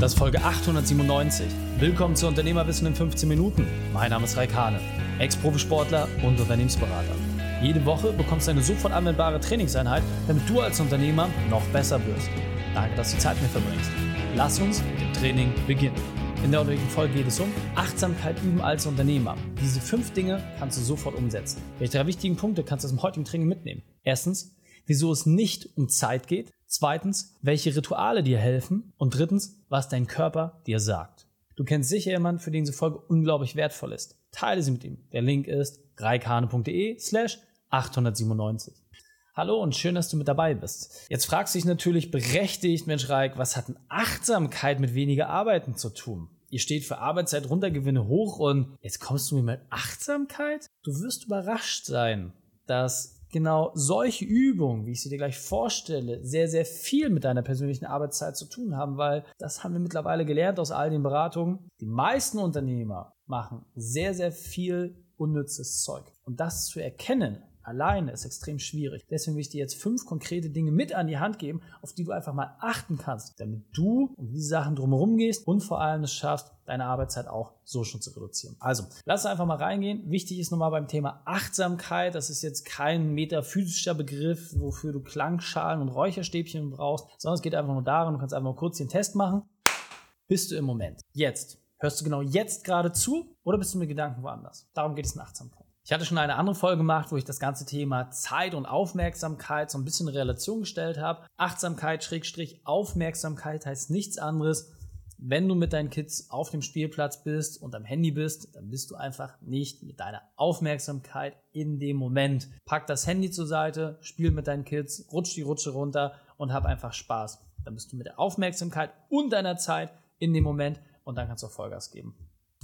Das ist Folge 897. Willkommen zu Unternehmerwissen in 15 Minuten. Mein Name ist Raik Hane, Ex-Profisportler und Unternehmensberater. Jede Woche bekommst du eine sofort anwendbare Trainingseinheit, damit du als Unternehmer noch besser wirst. Danke, dass du Zeit mit mir verbringst. Lass uns mit dem Training beginnen. In der heutigen Folge geht es um Achtsamkeit üben als Unternehmer. Diese fünf Dinge kannst du sofort umsetzen. Welche drei wichtigen Punkte kannst du aus dem heutigen Training mitnehmen? Erstens, wieso es nicht um Zeit geht. Zweitens, welche Rituale dir helfen. Und drittens, was dein Körper dir sagt. Du kennst sicher jemanden, für den diese Folge unglaublich wertvoll ist. Teile sie mit ihm. Der Link ist reikane.de slash 897. Hallo und schön, dass du mit dabei bist. Jetzt fragst du dich natürlich berechtigt, Mensch Reik, was hat denn Achtsamkeit mit weniger Arbeiten zu tun? Ihr steht für Arbeitszeit Runtergewinne hoch und jetzt kommst du mir mit Achtsamkeit? Du wirst überrascht sein, dass genau solche Übungen, wie ich sie dir gleich vorstelle, sehr, sehr viel mit deiner persönlichen Arbeitszeit zu tun haben, weil das haben wir mittlerweile gelernt aus all den Beratungen. Die meisten Unternehmer machen sehr, sehr viel unnützes Zeug. Und das zu erkennen, alleine ist extrem schwierig. Deswegen will ich dir jetzt fünf konkrete Dinge mit an die Hand geben, auf die du einfach mal achten kannst, damit du um diese Sachen drumherum gehst und vor allem es schaffst, deine Arbeitszeit auch so schon zu reduzieren. Also, lass einfach mal reingehen. Wichtig ist nochmal beim Thema Achtsamkeit. Das ist jetzt kein metaphysischer Begriff, wofür du Klangschalen und Räucherstäbchen brauchst, sondern es geht einfach nur darum, du kannst einfach mal kurz den Test machen. Bist du im Moment? Jetzt. Hörst du genau jetzt gerade zu oder bist du mit Gedanken woanders? Darum geht es in Achtsamkeit. Ich hatte schon eine andere Folge gemacht, wo ich das ganze Thema Zeit und Aufmerksamkeit so ein bisschen in Relation gestellt habe. Achtsamkeit, Schrägstrich, Aufmerksamkeit heißt nichts anderes. Wenn du mit deinen Kids auf dem Spielplatz bist und am Handy bist, dann bist du einfach nicht mit deiner Aufmerksamkeit in dem Moment. Pack das Handy zur Seite, spiel mit deinen Kids, rutsch die Rutsche runter und hab einfach Spaß. Dann bist du mit der Aufmerksamkeit und deiner Zeit in dem Moment und dann kannst du auch Vollgas geben.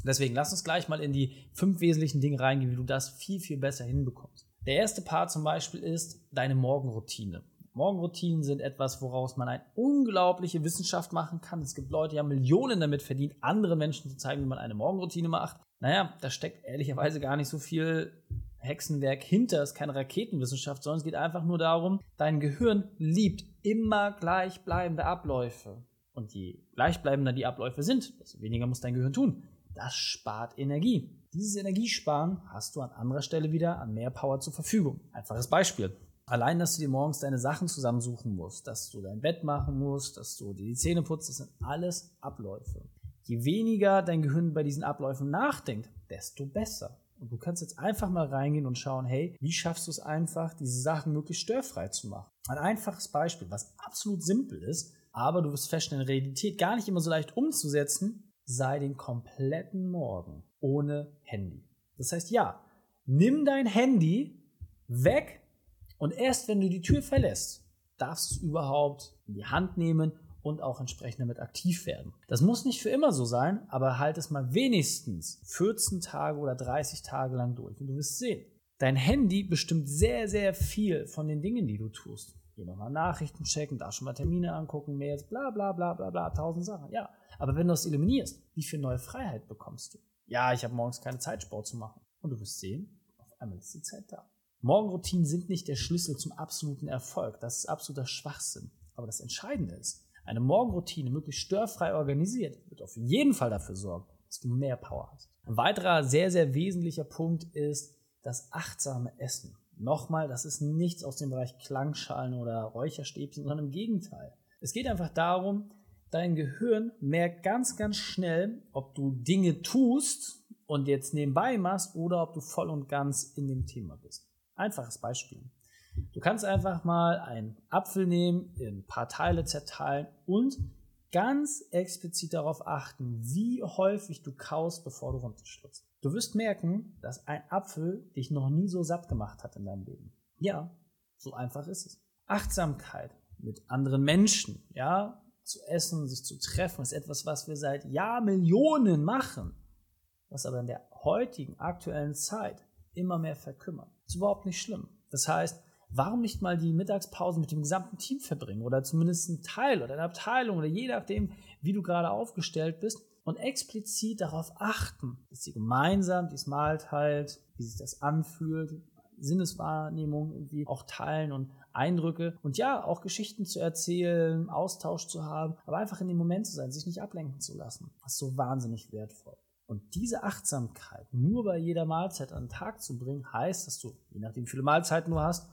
Deswegen lass uns gleich mal in die fünf wesentlichen Dinge reingehen, wie du das viel, viel besser hinbekommst. Der erste Part zum Beispiel ist deine Morgenroutine. Morgenroutinen sind etwas, woraus man eine unglaubliche Wissenschaft machen kann. Es gibt Leute, die haben Millionen damit verdient, anderen Menschen zu zeigen, wie man eine Morgenroutine macht. Naja, da steckt ehrlicherweise gar nicht so viel Hexenwerk hinter. Es ist keine Raketenwissenschaft, sondern es geht einfach nur darum, dein Gehirn liebt immer gleichbleibende Abläufe. Und je gleichbleibender die Abläufe sind, desto weniger muss dein Gehirn tun. Das spart Energie. Dieses Energiesparen hast du an anderer Stelle wieder an mehr Power zur Verfügung. Einfaches Beispiel. Allein, dass du dir morgens deine Sachen zusammensuchen musst, dass du dein Bett machen musst, dass du dir die Zähne putzt, das sind alles Abläufe. Je weniger dein Gehirn bei diesen Abläufen nachdenkt, desto besser. Und du kannst jetzt einfach mal reingehen und schauen, hey, wie schaffst du es einfach, diese Sachen möglichst störfrei zu machen? Ein einfaches Beispiel, was absolut simpel ist, aber du wirst feststellen, in Realität gar nicht immer so leicht umzusetzen, sei den kompletten Morgen ohne Handy. Das heißt, ja, nimm dein Handy weg und erst wenn du die Tür verlässt, darfst du es überhaupt in die Hand nehmen und auch entsprechend damit aktiv werden. Das muss nicht für immer so sein, aber halt es mal wenigstens 14 Tage oder 30 Tage lang durch und du wirst sehen. Dein Handy bestimmt sehr, sehr viel von den Dingen, die du tust. Hier nochmal Nachrichten checken, da schon mal Termine angucken, Mails, bla bla bla bla bla, tausend Sachen. Ja, aber wenn du das eliminierst, wie viel neue Freiheit bekommst du? Ja, ich habe morgens keine Zeit, Sport zu machen. Und du wirst sehen, auf einmal ist die Zeit da. Morgenroutinen sind nicht der Schlüssel zum absoluten Erfolg. Das ist absoluter Schwachsinn. Aber das Entscheidende ist, eine Morgenroutine möglichst störfrei organisiert, wird auf jeden Fall dafür sorgen, dass du mehr Power hast. Ein weiterer sehr, sehr wesentlicher Punkt ist das achtsame Essen. Nochmal, das ist nichts aus dem Bereich Klangschalen oder Räucherstäbchen, sondern im Gegenteil. Es geht einfach darum, dein Gehirn merkt ganz, ganz schnell, ob du Dinge tust und jetzt nebenbei machst oder ob du voll und ganz in dem Thema bist. Einfaches Beispiel. Du kannst einfach mal einen Apfel nehmen, in ein paar Teile zerteilen und ganz explizit darauf achten, wie häufig du kaust, bevor du runterschluckst. Du wirst merken, dass ein Apfel dich noch nie so satt gemacht hat in deinem Leben. Ja, so einfach ist es. Achtsamkeit mit anderen Menschen, ja, zu essen, sich zu treffen, ist etwas, was wir seit Jahrmillionen machen, was aber in der heutigen, aktuellen Zeit immer mehr verkümmert. Ist überhaupt nicht schlimm. Das heißt, warum nicht mal die Mittagspause mit dem gesamten Team verbringen oder zumindest ein Teil oder eine Abteilung oder je nachdem, wie du gerade aufgestellt bist und explizit darauf achten, dass sie gemeinsam dieses Mahl teilt, wie sich das anfühlt, Sinneswahrnehmung irgendwie auch teilen und Eindrücke und ja, auch Geschichten zu erzählen, Austausch zu haben, aber einfach in dem Moment zu sein, sich nicht ablenken zu lassen. Das ist so wahnsinnig wertvoll. Und diese Achtsamkeit nur bei jeder Mahlzeit an den Tag zu bringen, heißt, dass du, je nachdem wie viele Mahlzeiten du hast,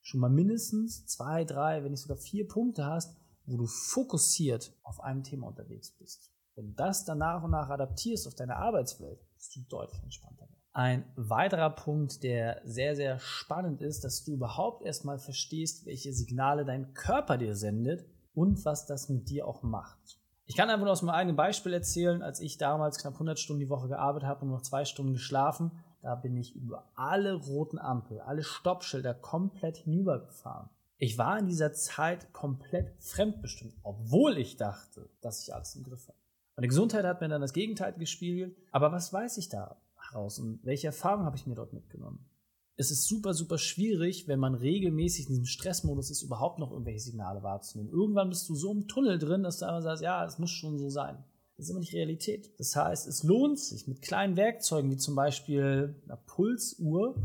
schon mal mindestens zwei, drei, wenn nicht sogar vier Punkte hast, wo du fokussiert auf einem Thema unterwegs bist. Wenn du das dann nach und nach adaptierst auf deine Arbeitswelt, bist du deutlich entspannter. Ein weiterer Punkt, der sehr, sehr spannend ist, dass du überhaupt erstmal verstehst, welche Signale dein Körper dir sendet und was das mit dir auch macht. Ich kann einfach nur aus meinem eigenen Beispiel erzählen, als ich damals knapp 100 Stunden die Woche gearbeitet habe und noch zwei Stunden geschlafen, da bin ich über alle roten Ampel, alle Stoppschilder komplett hinübergefahren. Ich war in dieser Zeit komplett fremdbestimmt, obwohl ich dachte, dass ich alles im Griff habe. Meine Gesundheit hat mir dann das Gegenteil gespiegelt. Aber was weiß ich da heraus und welche Erfahrungen habe ich mir dort mitgenommen? Es ist super, super schwierig, wenn man regelmäßig in diesem Stressmodus ist, überhaupt noch irgendwelche Signale wahrzunehmen. Irgendwann bist du so im Tunnel drin, dass du einfach sagst, ja, es muss schon so sein. Das ist aber nicht Realität. Das heißt, es lohnt sich mit kleinen Werkzeugen, wie zum Beispiel einer Pulsuhr,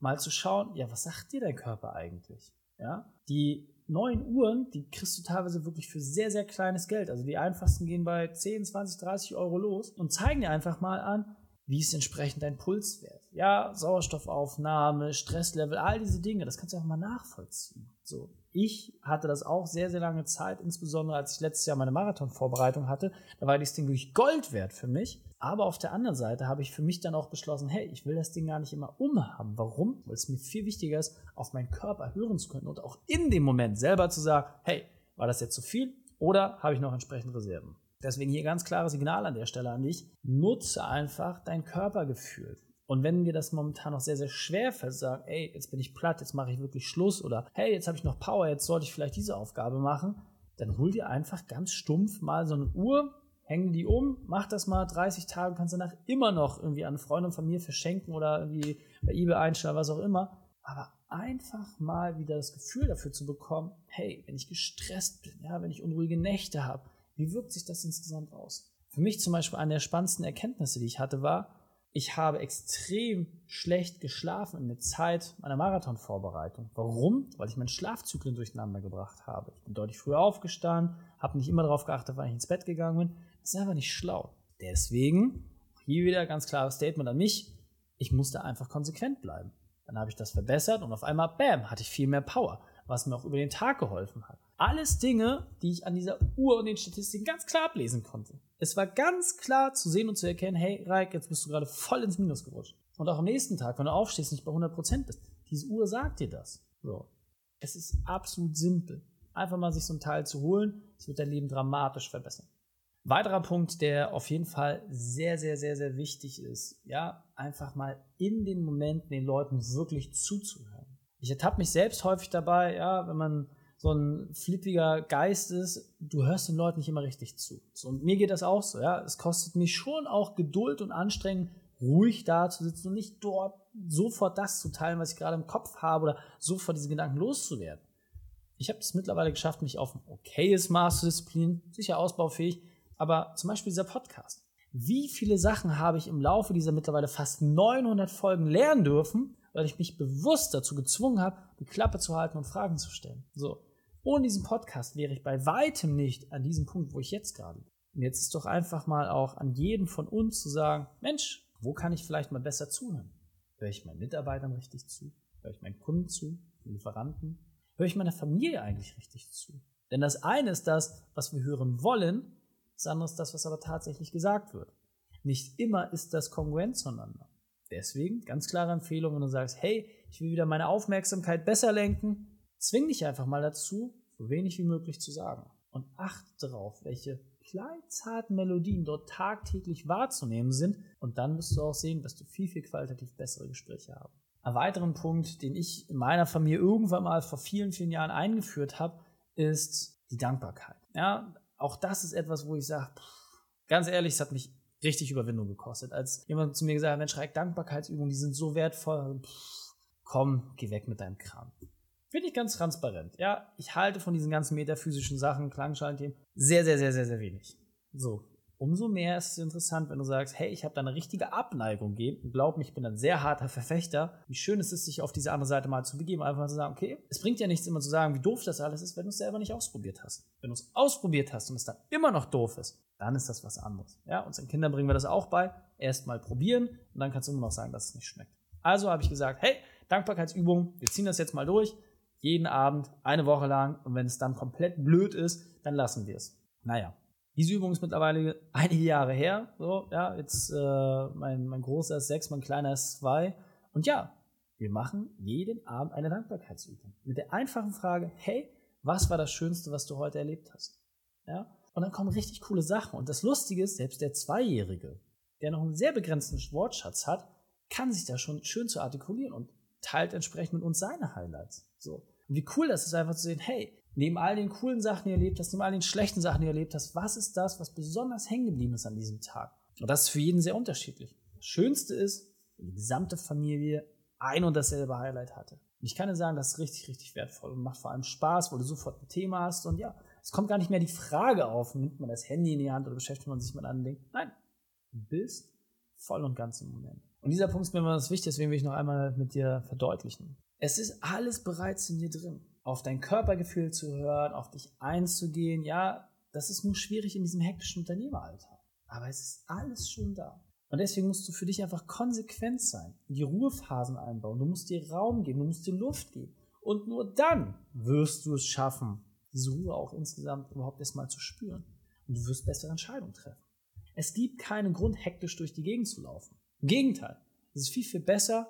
mal zu schauen, ja, was sagt dir dein Körper eigentlich? Ja, die neuen Uhren, die kriegst du teilweise wirklich für sehr, sehr kleines Geld. Also die einfachsten gehen bei 10, 20, 30 Euro los und zeigen dir einfach mal an, wie ist entsprechend dein Pulswert. Ja, Sauerstoffaufnahme, Stresslevel, all diese Dinge, das kannst du auch mal nachvollziehen. So, ich hatte das auch sehr, sehr lange Zeit, insbesondere als ich letztes Jahr meine Marathonvorbereitung hatte. Da war dieses Ding wirklich Gold wert für mich. Aber auf der anderen Seite habe ich für mich dann auch beschlossen, hey, ich will das Ding gar nicht immer umhaben. Warum? Weil es mir viel wichtiger ist, auf meinen Körper hören zu können und auch in dem Moment selber zu sagen, hey, war das jetzt zu viel oder habe ich noch entsprechend Reserven? Deswegen hier ganz klares Signal an der Stelle an dich. Nutze einfach dein Körpergefühl. Und wenn dir das momentan noch sehr, sehr schwer fällt, sagen, ey, jetzt bin ich platt, jetzt mache ich wirklich Schluss oder hey, jetzt habe ich noch Power, jetzt sollte ich vielleicht diese Aufgabe machen, dann hol dir einfach ganz stumpf mal so eine Uhr, häng die um, mach das mal 30 Tage, kannst danach immer noch irgendwie an Freunde von mir verschenken oder irgendwie bei eBay einstellen, was auch immer. Aber einfach mal wieder das Gefühl dafür zu bekommen, hey, wenn ich gestresst bin, ja, wenn ich unruhige Nächte habe, wie wirkt sich das insgesamt aus? Für mich zum Beispiel eine der spannendsten Erkenntnisse, die ich hatte, war, ich habe extrem schlecht geschlafen in der Zeit meiner Marathonvorbereitung. Warum? Weil ich meinen Schlafzyklen durcheinander gebracht habe. Ich bin deutlich früher aufgestanden, habe nicht immer darauf geachtet, wann ich ins Bett gegangen bin. Das ist einfach nicht schlau. Deswegen, hier wieder ganz klares Statement an mich, ich musste einfach konsequent bleiben. Dann habe ich das verbessert und auf einmal, bam, hatte ich viel mehr Power, was mir auch über den Tag geholfen hat. Alles Dinge, die ich an dieser Uhr und den Statistiken ganz klar ablesen konnte. Es war ganz klar zu sehen und zu erkennen, hey, Reik, jetzt bist du gerade voll ins Minus gerutscht. Und auch am nächsten Tag, wenn du aufstehst, nicht bei 100% bist. Diese Uhr sagt dir das. So. Es ist absolut simpel. Einfach mal sich so ein Teil zu holen, das wird dein Leben dramatisch verbessern. Weiterer Punkt, der auf jeden Fall sehr, sehr, sehr, sehr wichtig ist, ja, einfach mal in den Momenten den Leuten wirklich zuzuhören. Ich ertappe mich selbst häufig dabei, ja, wenn man so ein flippiger Geist ist, du hörst den Leuten nicht immer richtig zu. So, und mir geht das auch so, ja. Es kostet mich schon auch Geduld und Anstrengung, ruhig da zu sitzen und nicht dort sofort das zu teilen, was ich gerade im Kopf habe oder sofort diese Gedanken loszuwerden. Ich habe es mittlerweile geschafft, mich auf ein okayes Maß zu disziplinieren, sicher ausbaufähig, aber zum Beispiel dieser Podcast. Wie viele Sachen habe ich im Laufe dieser mittlerweile fast 900 Folgen lernen dürfen, weil ich mich bewusst dazu gezwungen habe, die Klappe zu halten und Fragen zu stellen. So. Ohne diesen Podcast wäre ich bei weitem nicht an diesem Punkt, wo ich jetzt gerade bin. Und jetzt ist doch einfach mal auch an jedem von uns zu sagen, Mensch, wo kann ich vielleicht mal besser zuhören? Höre ich meinen Mitarbeitern richtig zu? Höre ich meinen Kunden zu? Lieferanten? Höre ich meiner Familie eigentlich richtig zu? Denn das eine ist das, was wir hören wollen, das andere ist das, was aber tatsächlich gesagt wird. Nicht immer ist das kongruent zueinander. Deswegen ganz klare Empfehlung, wenn du sagst, hey, ich will wieder meine Aufmerksamkeit besser lenken, Zwing dich einfach mal dazu, so wenig wie möglich zu sagen. Und achte darauf, welche kleinzarten Melodien dort tagtäglich wahrzunehmen sind. Und dann wirst du auch sehen, dass du viel, viel qualitativ bessere Gespräche haben. Ein weiteren Punkt, den ich in meiner Familie irgendwann mal vor vielen, vielen Jahren eingeführt habe, ist die Dankbarkeit. Ja, auch das ist etwas, wo ich sage, ganz ehrlich, es hat mich richtig Überwindung gekostet. Als jemand zu mir gesagt hat, Mensch, Reik, Dankbarkeitsübungen, die sind so wertvoll. Pff, komm, geh weg mit deinem Kram. Bin ich ganz transparent. Ja, ich halte von diesen ganzen metaphysischen Sachen, Klangschalen-Themen sehr, sehr, sehr, sehr, sehr wenig. So. Umso mehr ist es interessant, wenn du sagst, hey, ich habe da eine richtige Abneigung gegeben. Glaub mir, ich bin ein sehr harter Verfechter. Wie schön ist es, sich auf diese andere Seite mal zu begeben, einfach mal zu sagen, okay, es bringt ja nichts immer zu sagen, wie doof das alles ist, wenn du es selber nicht ausprobiert hast. Wenn du es ausprobiert hast und es dann immer noch doof ist, dann ist das was anderes. Ja, unseren Kindern bringen wir das auch bei. Erst mal probieren und dann kannst du immer noch sagen, dass es nicht schmeckt. Also habe ich gesagt, hey, Dankbarkeitsübung, wir ziehen das jetzt mal durch. Jeden Abend, eine Woche lang. Und wenn es dann komplett blöd ist, dann lassen wir es. Naja, diese Übung ist mittlerweile einige Jahre her. So, ja, jetzt äh, mein, mein großer ist sechs, mein kleiner ist zwei. Und ja, wir machen jeden Abend eine Dankbarkeitsübung. Mit der einfachen Frage, hey, was war das Schönste, was du heute erlebt hast? Ja, und dann kommen richtig coole Sachen. Und das Lustige ist, selbst der Zweijährige, der noch einen sehr begrenzten Wortschatz hat, kann sich da schon schön zu artikulieren und teilt entsprechend mit uns seine Highlights. So. Und wie cool das ist, einfach zu sehen, hey, neben all den coolen Sachen, die du erlebt hast, neben all den schlechten Sachen, die du erlebt hast, was ist das, was besonders hängen geblieben ist an diesem Tag? Und das ist für jeden sehr unterschiedlich. Das Schönste ist, wenn die gesamte Familie ein und dasselbe Highlight hatte. Und ich kann dir sagen, das ist richtig, richtig wertvoll und macht vor allem Spaß, weil du sofort ein Thema hast und ja, es kommt gar nicht mehr die Frage auf, nimmt man das Handy in die Hand oder beschäftigt man sich mit anderen Dingen. Nein, du bist voll und ganz im Moment. Und dieser Punkt ist mir immer das wichtig, deswegen will ich noch einmal mit dir verdeutlichen. Es ist alles bereits in dir drin. Auf dein Körpergefühl zu hören, auf dich einzugehen, ja, das ist nur schwierig in diesem hektischen Unternehmeralltag. Aber es ist alles schon da. Und deswegen musst du für dich einfach konsequent sein, die Ruhephasen einbauen. Du musst dir Raum geben, du musst dir Luft geben. Und nur dann wirst du es schaffen, diese Ruhe auch insgesamt überhaupt erstmal zu spüren. Und du wirst bessere Entscheidungen treffen. Es gibt keinen Grund, hektisch durch die Gegend zu laufen. Im Gegenteil, es ist viel, viel besser,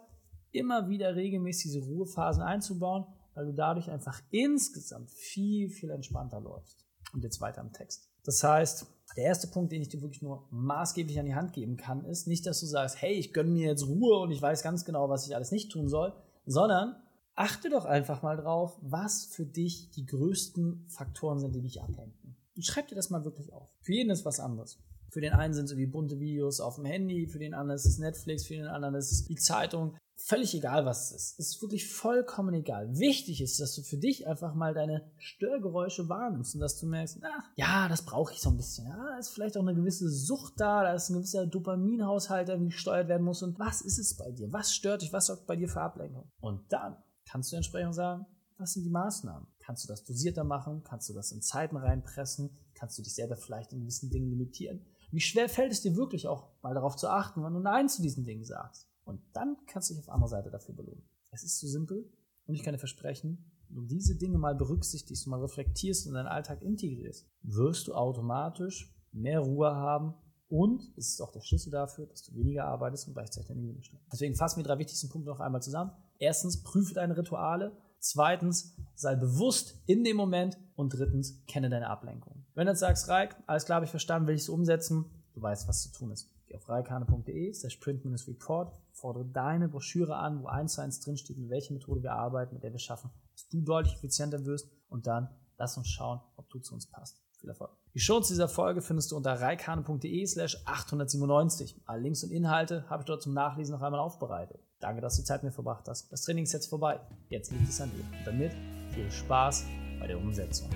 immer wieder regelmäßig diese Ruhephasen einzubauen, weil du dadurch einfach insgesamt viel, viel entspannter läufst. Und jetzt weiter im Text. Das heißt, der erste Punkt, den ich dir wirklich nur maßgeblich an die Hand geben kann, ist nicht, dass du sagst, hey, ich gönne mir jetzt Ruhe und ich weiß ganz genau, was ich alles nicht tun soll, sondern achte doch einfach mal drauf, was für dich die größten Faktoren sind, die dich ablenken. Und schreib dir das mal wirklich auf. Für jeden ist was anderes. Für den einen sind es irgendwie bunte Videos auf dem Handy, für den anderen ist es Netflix, für den anderen ist es die Zeitung. Völlig egal, was es ist. Es ist wirklich vollkommen egal. Wichtig ist, dass du für dich einfach mal deine Störgeräusche wahrnimmst und dass du merkst, na, ja, das brauche ich so ein bisschen. Ja, da ist vielleicht auch eine gewisse Sucht da, da ist ein gewisser Dopaminhaushalt, der irgendwie gesteuert werden muss. Und was ist es bei dir? Was stört dich? Was sorgt bei dir für Ablenkung? Und dann kannst du entsprechend sagen, was sind die Maßnahmen? Kannst du das dosierter machen? Kannst du das in Zeiten reinpressen? Kannst du dich selber vielleicht in gewissen Dingen limitieren? Wie schwer fällt es dir wirklich auch mal darauf zu achten, wenn du Nein zu diesen Dingen sagst? Und dann kannst du dich auf andere Seite dafür belohnen. Es ist so simpel und ich kann dir versprechen, wenn du diese Dinge mal berücksichtigst mal reflektierst und in deinen Alltag integrierst, wirst du automatisch mehr Ruhe haben und es ist auch der Schlüssel dafür, dass du weniger arbeitest und gleichzeitig deine Minuten steigst. Deswegen fassen wir die drei wichtigsten Punkte noch einmal zusammen. Erstens, prüfe deine Rituale. Zweitens, sei bewusst in dem Moment. Und drittens, kenne deine Ablenkung. Wenn du jetzt sagst, Reik, alles klar, habe ich verstanden, will ich es umsetzen, du weißt, was zu tun ist. Geh auf reikane.de, slash print-report, fordere deine Broschüre an, wo eins zu eins drinsteht, mit welcher Methode wir arbeiten, mit der wir schaffen, dass du deutlich effizienter wirst und dann lass uns schauen, ob du zu uns passt. Viel Erfolg. Die Shows dieser Folge findest du unter reikane.de slash 897. Alle Links und Inhalte habe ich dort zum Nachlesen noch einmal aufbereitet. Danke, dass du die Zeit mit mir verbracht hast. Das Training ist jetzt vorbei. Jetzt liegt es an dir. Und damit viel Spaß bei der Umsetzung.